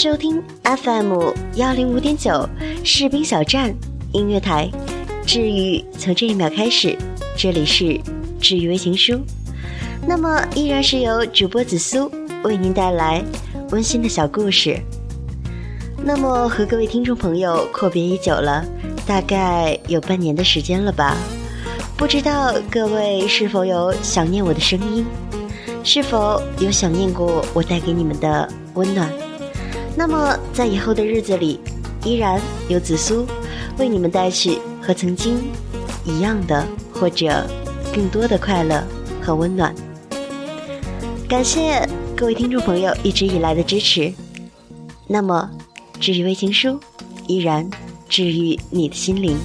收听 FM 幺零五点九士兵小站音乐台，治愈从这一秒开始，这里是治愈微情书。那么依然是由主播紫苏为您带来温馨的小故事。那么和各位听众朋友阔别已久了，大概有半年的时间了吧？不知道各位是否有想念我的声音？是否有想念过我带给你们的温暖？那么，在以后的日子里，依然有紫苏为你们带去和曾经一样的，或者更多的快乐和温暖。感谢各位听众朋友一直以来的支持。那么，治愈微情书依然治愈你的心灵。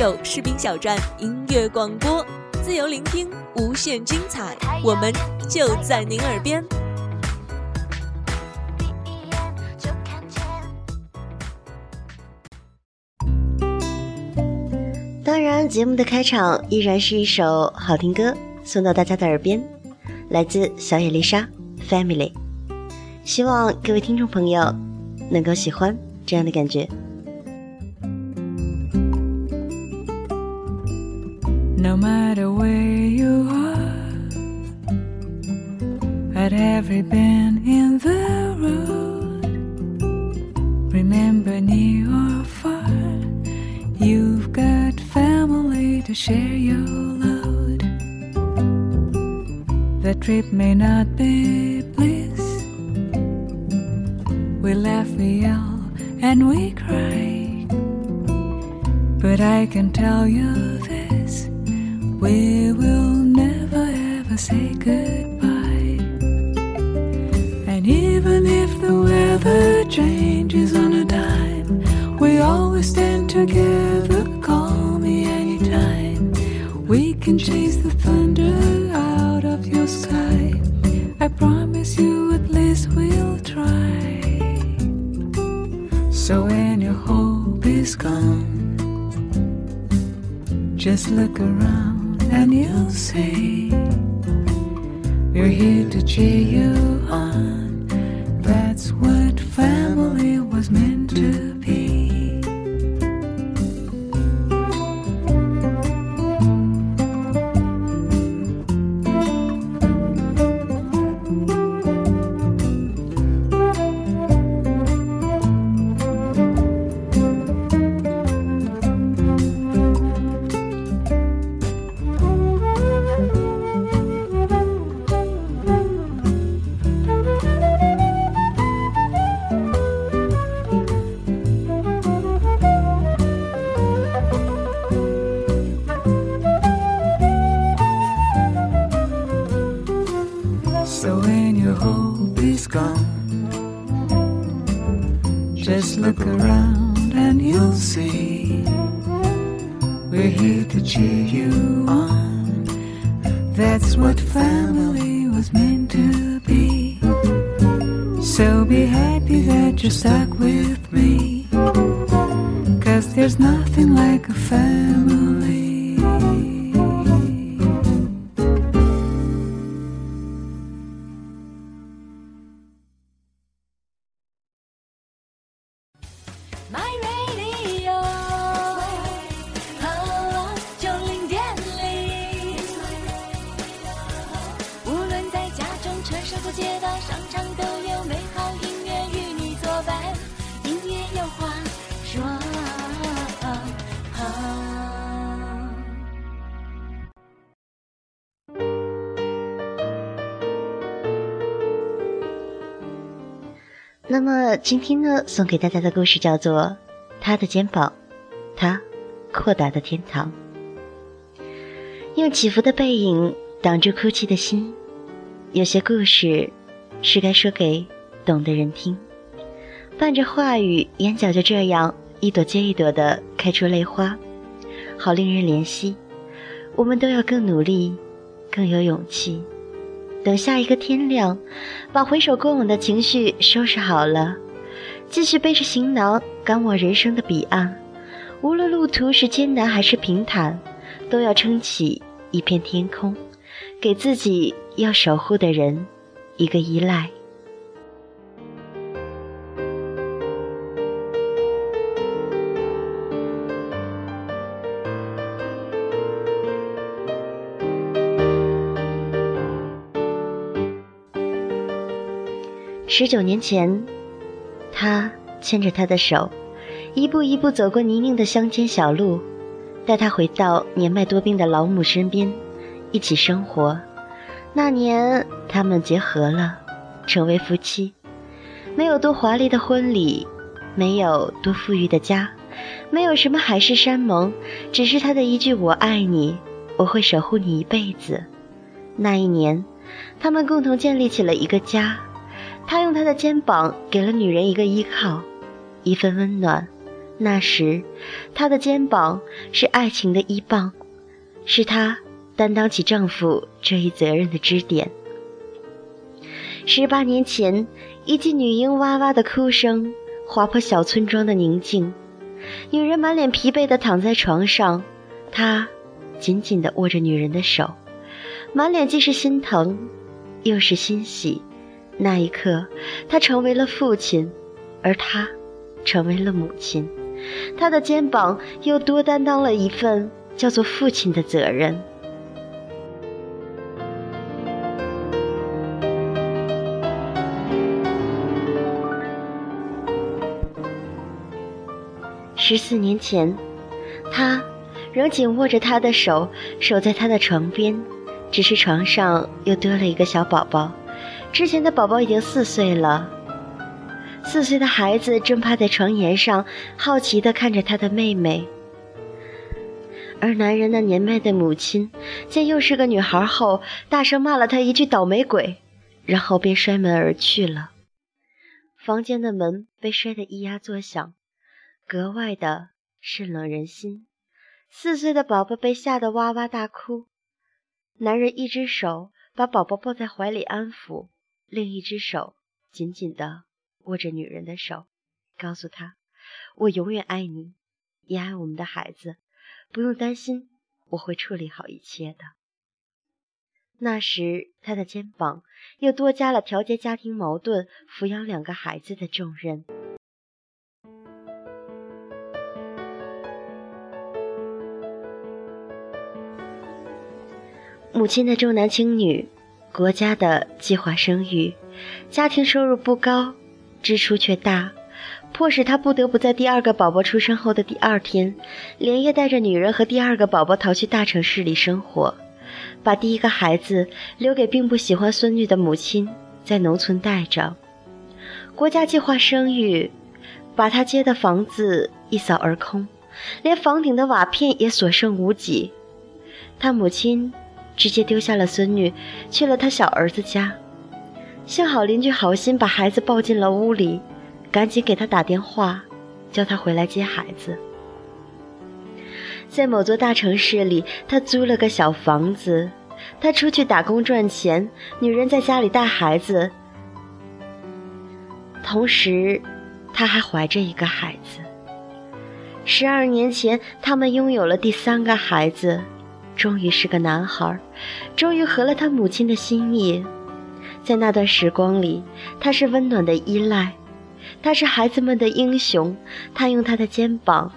有士兵小站音乐广播，自由聆听，无限精彩，我们就在您耳边。当然，节目的开场依然是一首好听歌，送到大家的耳边，来自小野丽莎《Family》，希望各位听众朋友能够喜欢这样的感觉。No matter where you are, at every bend in the road, remember near or far, you've got family to share your load. The trip may not be bliss. We laugh, we yell, and we cry. But I can tell you we will never ever say goodbye. And even if the weather changes on a dime, we always stand together, call me anytime. We can chase the thunder out of your sky. I promise you at least we'll try. So when your hope is gone, just look around picture you. You're stuck with me. Cause there's nothing like a family. My 那么今天呢，送给大家的故事叫做《他的肩膀，他扩大的天堂》。用起伏的背影挡住哭泣的心，有些故事是该说给懂的人听。伴着话语，眼角就这样一朵接一朵的开出泪花，好令人怜惜。我们都要更努力，更有勇气。等下一个天亮，把回首过往的情绪收拾好了，继续背着行囊赶往人生的彼岸。无论路途是艰难还是平坦，都要撑起一片天空，给自己要守护的人一个依赖。十九年前，他牵着她的手，一步一步走过泥泞的乡间小路，带她回到年迈多病的老母身边，一起生活。那年，他们结合了，成为夫妻。没有多华丽的婚礼，没有多富裕的家，没有什么海誓山盟，只是他的一句“我爱你，我会守护你一辈子”。那一年，他们共同建立起了一个家。他用他的肩膀给了女人一个依靠，一份温暖。那时，他的肩膀是爱情的依傍，是他担当起丈夫这一责任的支点。十八年前，一记女婴哇哇的哭声划破小村庄的宁静，女人满脸疲惫地躺在床上，他紧紧地握着女人的手，满脸既是心疼，又是欣喜。那一刻，他成为了父亲，而他成为了母亲。他的肩膀又多担当了一份叫做父亲的责任。十四年前，他仍紧握着她的手，守在她的床边，只是床上又多了一个小宝宝。之前的宝宝已经四岁了，四岁的孩子正趴在床沿上，好奇地看着他的妹妹。而男人那年迈的母亲见又是个女孩后，大声骂了他一句“倒霉鬼”，然后便摔门而去了。房间的门被摔得咿呀作响，格外的渗冷人心。四岁的宝宝被吓得哇哇大哭，男人一只手把宝宝抱在怀里安抚。另一只手紧紧地握着女人的手，告诉她：“我永远爱你，也爱我们的孩子，不用担心，我会处理好一切的。”那时，他的肩膀又多加了调节家庭矛盾、抚养两个孩子的重任。母亲的重男轻女。国家的计划生育，家庭收入不高，支出却大，迫使他不得不在第二个宝宝出生后的第二天，连夜带着女人和第二个宝宝逃去大城市里生活，把第一个孩子留给并不喜欢孙女的母亲，在农村带着。国家计划生育，把他接的房子一扫而空，连房顶的瓦片也所剩无几。他母亲。直接丢下了孙女，去了他小儿子家。幸好邻居好心把孩子抱进了屋里，赶紧给他打电话，叫他回来接孩子。在某座大城市里，他租了个小房子，他出去打工赚钱，女人在家里带孩子，同时，他还怀着一个孩子。十二年前，他们拥有了第三个孩子。终于是个男孩，终于合了他母亲的心意。在那段时光里，他是温暖的依赖，他是孩子们的英雄。他用他的肩膀，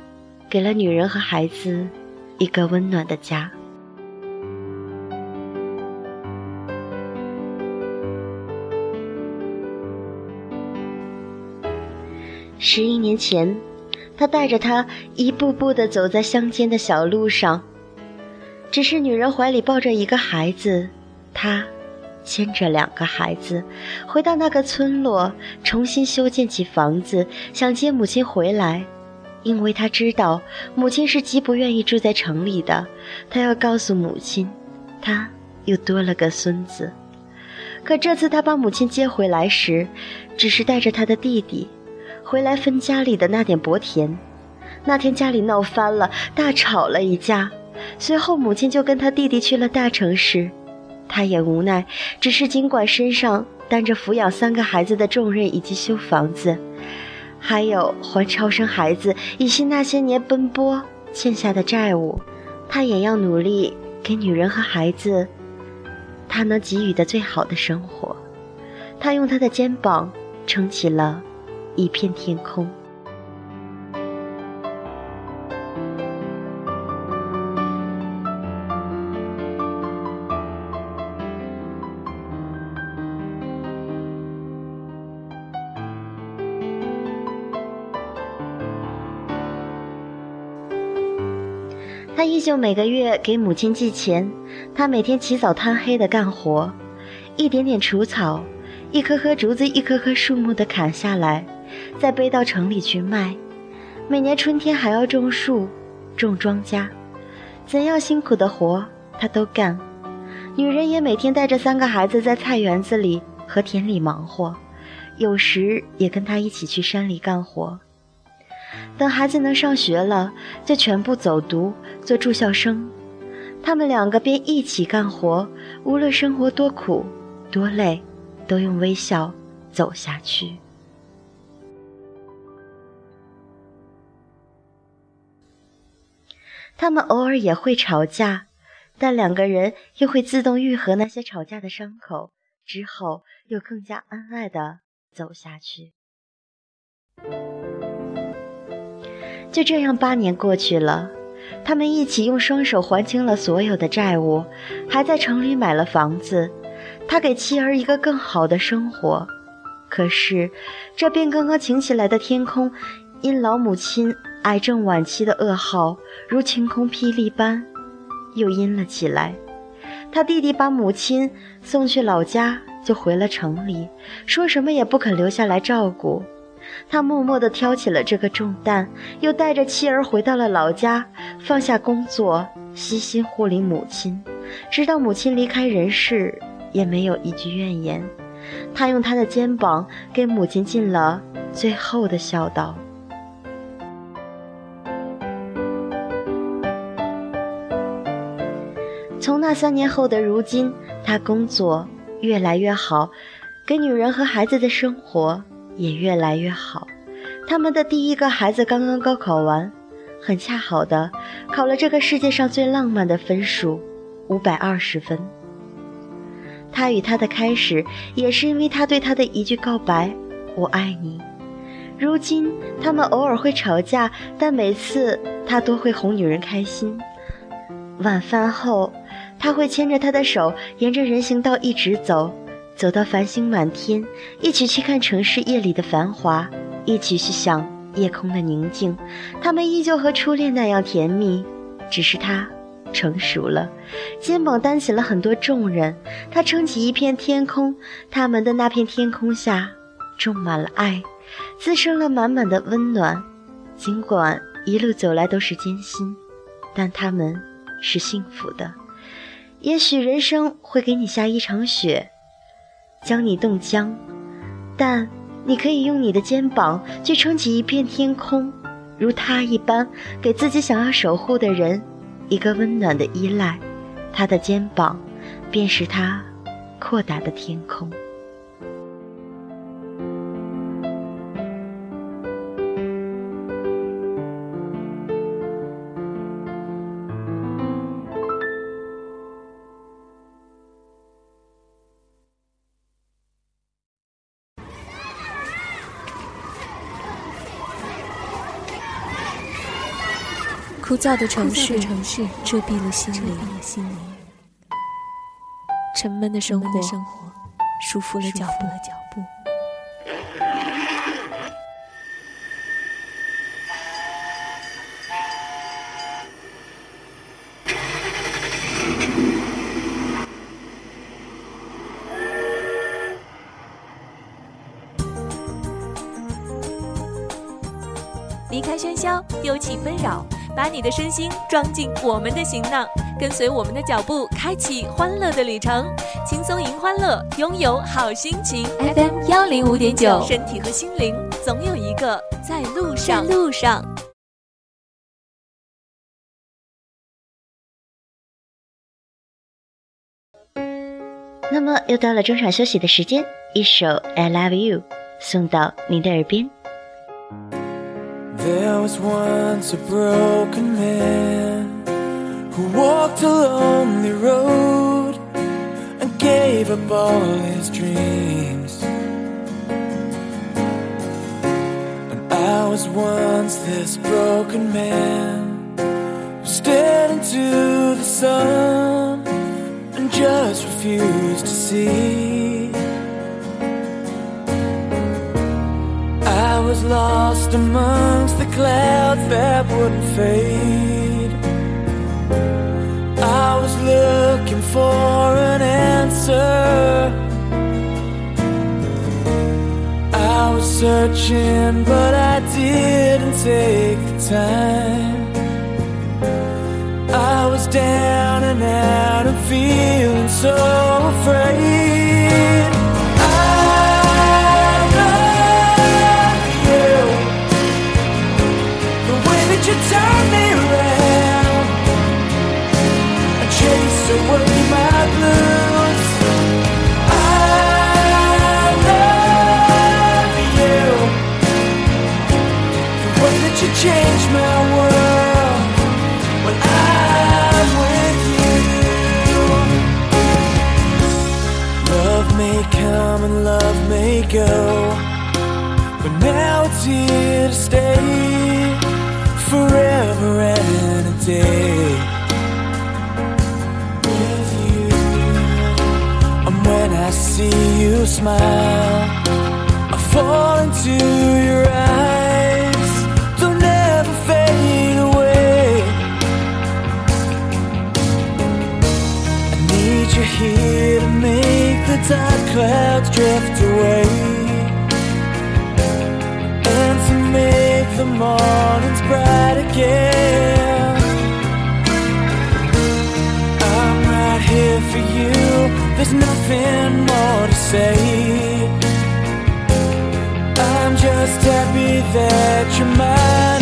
给了女人和孩子一个温暖的家。十一年前，他带着她一步步地走在乡间的小路上。只是女人怀里抱着一个孩子，他牵着两个孩子，回到那个村落，重新修建起房子，想接母亲回来，因为他知道母亲是极不愿意住在城里的。他要告诉母亲，他又多了个孙子。可这次他把母亲接回来时，只是带着他的弟弟，回来分家里的那点薄田。那天家里闹翻了，大吵了一架。随后，母亲就跟他弟弟去了大城市，他也无奈，只是尽管身上担着抚养三个孩子的重任，以及修房子，还有还超生孩子以及那些年奔波欠下的债务，他也要努力给女人和孩子他能给予的最好的生活。他用他的肩膀撑起了一片天空。他依旧每个月给母亲寄钱。他每天起早贪黑的干活，一点点除草，一棵棵竹子，一棵棵树木的砍下来，再背到城里去卖。每年春天还要种树、种庄稼，怎样辛苦的活他都干。女人也每天带着三个孩子在菜园子里和田里忙活，有时也跟他一起去山里干活。等孩子能上学了，就全部走读做住校生。他们两个便一起干活，无论生活多苦多累，都用微笑走下去。他们偶尔也会吵架，但两个人又会自动愈合那些吵架的伤口，之后又更加恩爱的走下去。就这样，八年过去了，他们一起用双手还清了所有的债务，还在城里买了房子。他给妻儿一个更好的生活，可是，这边刚刚晴起来的天空，因老母亲癌症晚期的噩耗，如晴空霹雳般，又阴了起来。他弟弟把母亲送去老家，就回了城里，说什么也不肯留下来照顾。他默默地挑起了这个重担，又带着妻儿回到了老家，放下工作，悉心护理母亲，直到母亲离开人世，也没有一句怨言。他用他的肩膀给母亲尽了最后的孝道。从那三年后的如今，他工作越来越好，给女人和孩子的生活。也越来越好。他们的第一个孩子刚刚高考完，很恰好的考了这个世界上最浪漫的分数，五百二十分。他与他的开始，也是因为他对他的一句告白：“我爱你。”如今他们偶尔会吵架，但每次他都会哄女人开心。晚饭后，他会牵着她的手，沿着人行道一直走。走到繁星满天，一起去看城市夜里的繁华，一起去想夜空的宁静。他们依旧和初恋那样甜蜜，只是他成熟了，肩膀担起了很多重任。他撑起一片天空，他们的那片天空下种满了爱，滋生了满满的温暖。尽管一路走来都是艰辛，但他们是幸福的。也许人生会给你下一场雪。将你冻僵，但你可以用你的肩膀去撑起一片天空，如他一般，给自己想要守护的人一个温暖的依赖。他的肩膀，便是他阔达的天空。躁的城市，城市遮蔽了心灵，心灵。沉闷的生活，生活束缚了脚步，脚步。离开喧嚣，丢弃纷扰。把你的身心装进我们的行囊，跟随我们的脚步，开启欢乐的旅程。轻松迎欢乐，拥有好心情。FM 幺零五点九，身体和心灵总有一个在路上。路上。那么又到了中场休息的时间，一首《I Love You》送到您的耳边。There was once a broken man who walked a lonely road and gave up all his dreams. And I was once this broken man who stared into the sun and just refused to see. Lost amongst the clouds that wouldn't fade. I was looking for an answer. I was searching, but I didn't take the time. I was down and out and feeling so afraid. Go, but now it's here to stay forever and a day. With you, and when I see you smile, I fall into your eyes. They'll never fade away. I need you here to make the dark clouds drift away the mornings bright again. I'm right here for you. There's nothing more to say. I'm just happy that you're mine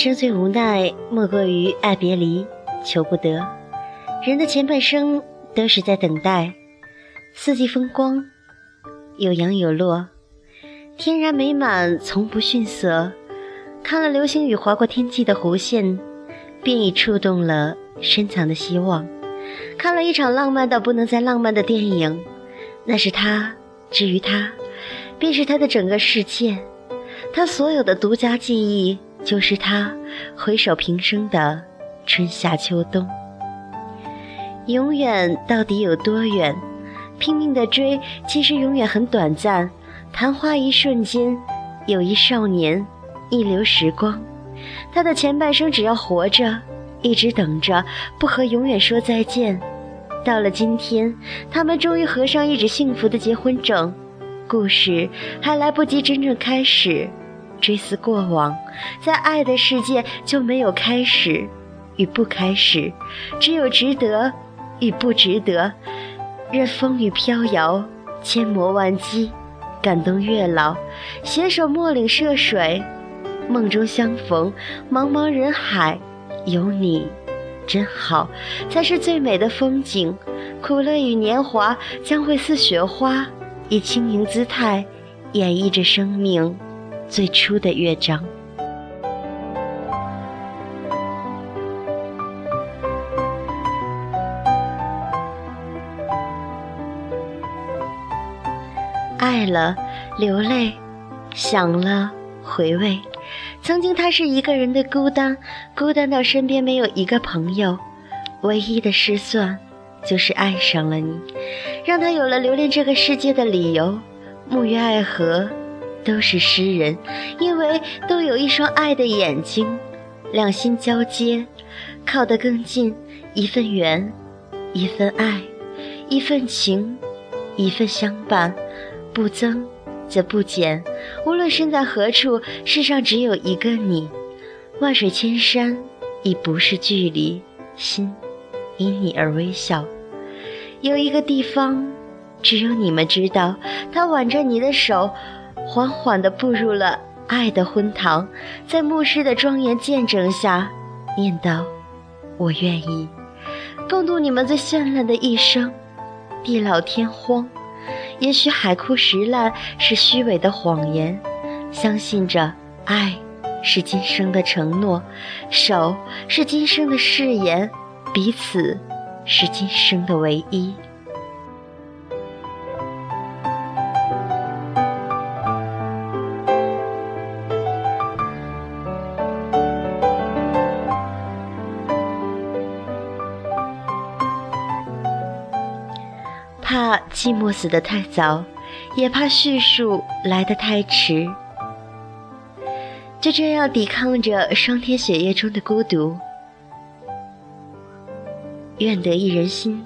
生最无奈，莫过于爱别离，求不得。人的前半生都是在等待，四季风光，有扬有落，天然美满，从不逊色。看了流星雨划过天际的弧线，便已触动了深藏的希望。看了一场浪漫到不能再浪漫的电影，那是他，至于他，便是他的整个世界。他所有的独家记忆，就是他回首平生的春夏秋冬。永远到底有多远？拼命的追，其实永远很短暂。昙花一瞬间，有一少年，一流时光。他的前半生，只要活着，一直等着，不和永远说再见。到了今天，他们终于合上一纸幸福的结婚证。故事还来不及真正开始，追思过往，在爱的世界就没有开始与不开始，只有值得与不值得。任风雨飘摇，千磨万击，感动月老，携手莫岭涉水，梦中相逢，茫茫人海，有你真好，才是最美的风景。苦乐与年华将会似雪花。以轻盈姿态演绎着生命最初的乐章。爱了，流泪；想了，回味。曾经他是一个人的孤单，孤单到身边没有一个朋友，唯一的失算。就是爱上了你，让他有了留恋这个世界的理由。沐浴爱河，都是诗人，因为都有一双爱的眼睛。两心交接，靠得更近，一份缘，一份爱，一份情，一份相伴，不增则不减。无论身在何处，世上只有一个你。万水千山，已不是距离，心。因你而微笑，有一个地方，只有你们知道。他挽着你的手，缓缓地步入了爱的婚堂，在牧师的庄严见证下，念道：“我愿意共度你们最绚烂的一生，地老天荒。也许海枯石烂是虚伪的谎言，相信着爱是今生的承诺，手是今生的誓言。”彼此是今生的唯一。寂寞死得太早，也怕叙述来得太迟。就这样抵抗着霜天雪夜中的孤独。愿得一人心，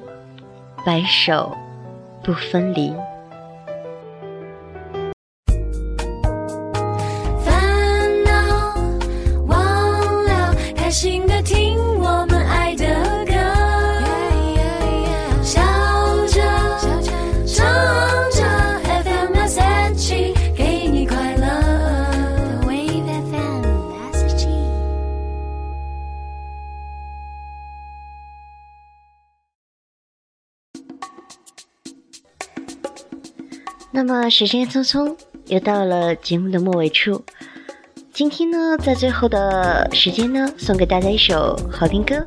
白首不分离。时间匆匆，又到了节目的末尾处。今天呢，在最后的时间呢，送给大家一首好听歌。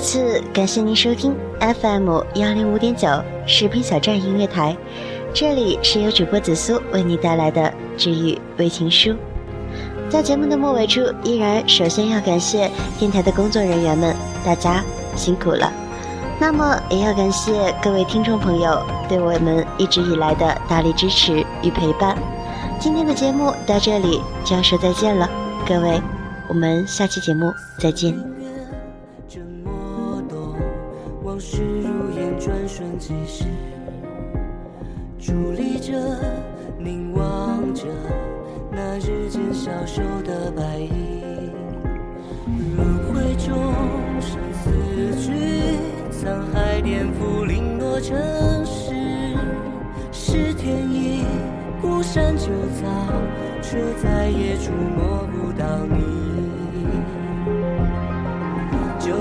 次感谢您收听 FM 幺零五点九视频小站音乐台，这里是由主播紫苏为你带来的治愈微情书。在节目的末尾处，依然首先要感谢电台的工作人员们，大家辛苦了。那么也要感谢各位听众朋友对我们一直以来的大力支持与陪伴。今天的节目到这里就要说再见了，各位，我们下期节目再见。事如烟，转瞬即逝。伫立着，凝望着那日渐消瘦的白衣，轮回中生死局，沧海颠覆，零落成诗。是天意，孤山就草，却再也触摸不到你。就